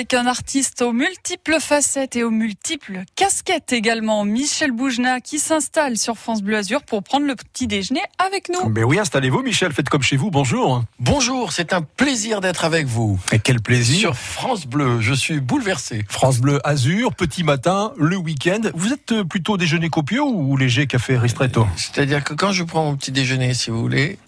avec un artiste aux multiples facettes et aux multiples casquettes également, Michel Boujna, qui s'installe sur France Bleu Azur pour prendre le petit déjeuner avec nous. Mais oui, installez-vous Michel, faites comme chez vous, bonjour. Bonjour, c'est un plaisir d'être avec vous. Et quel plaisir. Sur France Bleu, je suis bouleversé. France Bleu Azur, petit matin, le week-end. Vous êtes plutôt déjeuner copieux ou léger café ristretto? C'est-à-dire que quand je prends mon petit déjeuner, si vous voulez,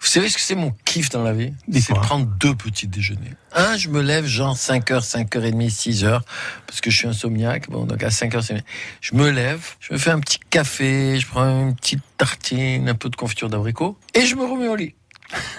vous savez ce que c'est mon kiff dans la vie? C'est prendre deux petits déjeuners. Un, je me lève genre 5h, 5h30, 6h, parce que je suis insomniaque. Bon, donc à 5h, c'est. Je me lève, je me fais un petit café, je prends une petite tartine, un peu de confiture d'abricot, et je me remets au lit.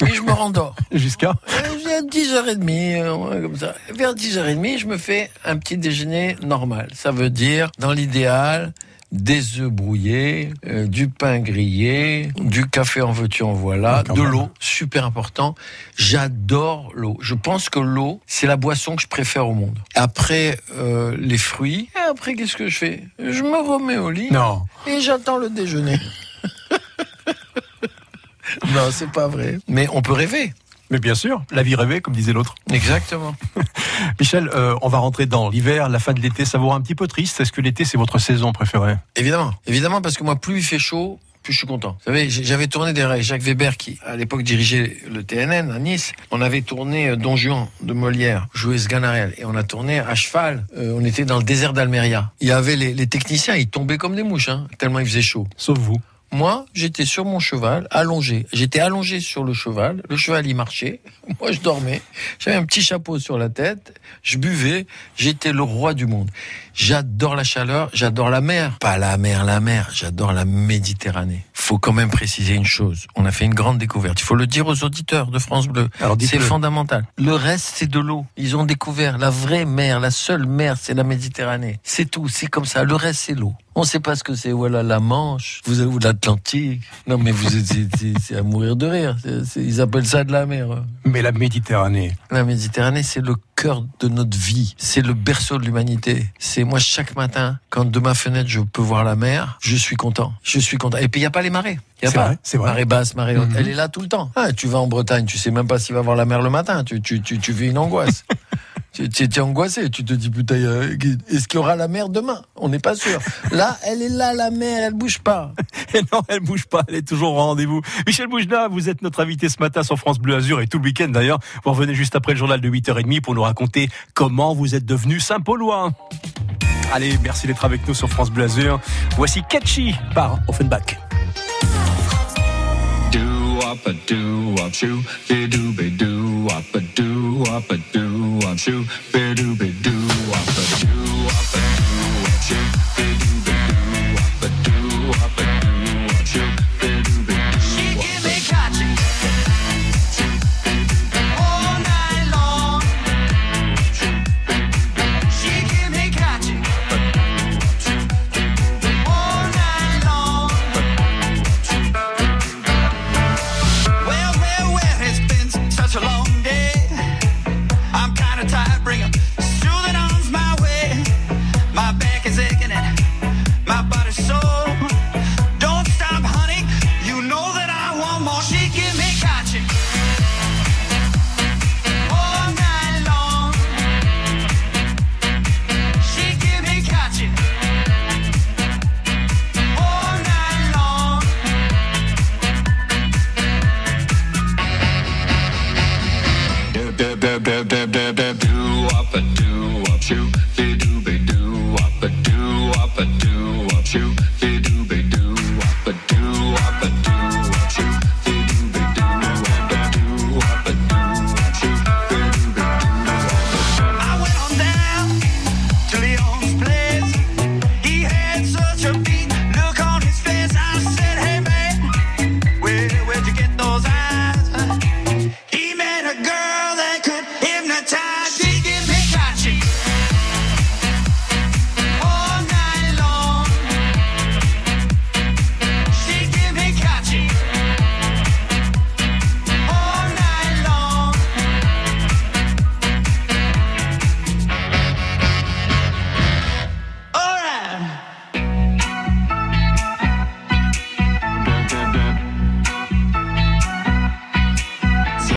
Et je me rendors. Jusqu'à? Euh, À 10h30, euh, comme ça. Vers 10h30, je me fais un petit déjeuner normal. Ça veut dire, dans l'idéal, des œufs brouillés, euh, du pain grillé, du café en veux-tu en voilà, de l'eau, super important. J'adore l'eau. Je pense que l'eau, c'est la boisson que je préfère au monde. Après, euh, les fruits. Et après, qu'est-ce que je fais? Je me remets au lit Non. et j'attends le déjeuner. non, c'est pas vrai. Mais on peut rêver. Mais bien sûr, la vie rêvée, comme disait l'autre. Exactement. Michel, euh, on va rentrer dans l'hiver, la fin de l'été, ça vous rend un petit peu triste? Est-ce que l'été, c'est votre saison préférée? Évidemment, évidemment, parce que moi, plus il fait chaud, plus je suis content. Vous savez, j'avais tourné des avec Jacques Weber, qui à l'époque dirigeait le TNN à Nice. On avait tourné euh, Don Juan de Molière, joué Sganarelle, et on a tourné à cheval. Euh, on était dans le désert d'Almeria. Il y avait les, les techniciens, ils tombaient comme des mouches, hein, tellement il faisait chaud. Sauf vous. Moi, j'étais sur mon cheval, allongé. J'étais allongé sur le cheval. Le cheval, il marchait. Moi, je dormais. J'avais un petit chapeau sur la tête. Je buvais. J'étais le roi du monde. J'adore la chaleur. J'adore la mer. Pas la mer, la mer. J'adore la Méditerranée. Faut quand même préciser une chose. On a fait une grande découverte. Il faut le dire aux auditeurs de France Bleu. C'est fondamental. Le reste, c'est de l'eau. Ils ont découvert la vraie mer, la seule mer, c'est la Méditerranée. C'est tout, c'est comme ça. Le reste, c'est l'eau. On sait pas ce que c'est. Voilà, la Manche, vous avez l'Atlantique. Non, mais vous êtes, c'est- à mourir de rire. Ils appellent ça de la mer. Mais la Méditerranée. La Méditerranée, c'est le cœur de notre vie. C'est le berceau de l'humanité. C'est moi, chaque matin, quand de ma fenêtre, je peux voir la mer, je suis content. Je suis content. Et puis, il n'y a pas les marées. Il y a pas. vrai, c'est vrai. Marée basse, marée haute. Mhm. Elle est là tout le temps. Ah, tu vas en Bretagne, tu sais même pas s'il va voir la mer le matin. Tu, tu, tu, tu vis une angoisse. tu es angoissé. Tu te dis, putain, euh, est-ce qu'il y aura la mer demain? On n'est pas sûr. Là, elle est là, la mer, elle bouge pas. Et non, elle bouge pas, elle est toujours au rendez-vous. Michel Boujna, vous êtes notre invité ce matin sur France Bleu Azur et tout le week-end d'ailleurs. Vous revenez juste après le journal de 8h30 pour nous raconter comment vous êtes devenu Saint-Paulois. Allez, merci d'être avec nous sur France Bleu Azur. Voici Catchy par Offenbach. wop a doo wop shoo be doo be doo wop a doo wop a doo wop shoo be doo be doo wop a doo dab, dab, dab, dab.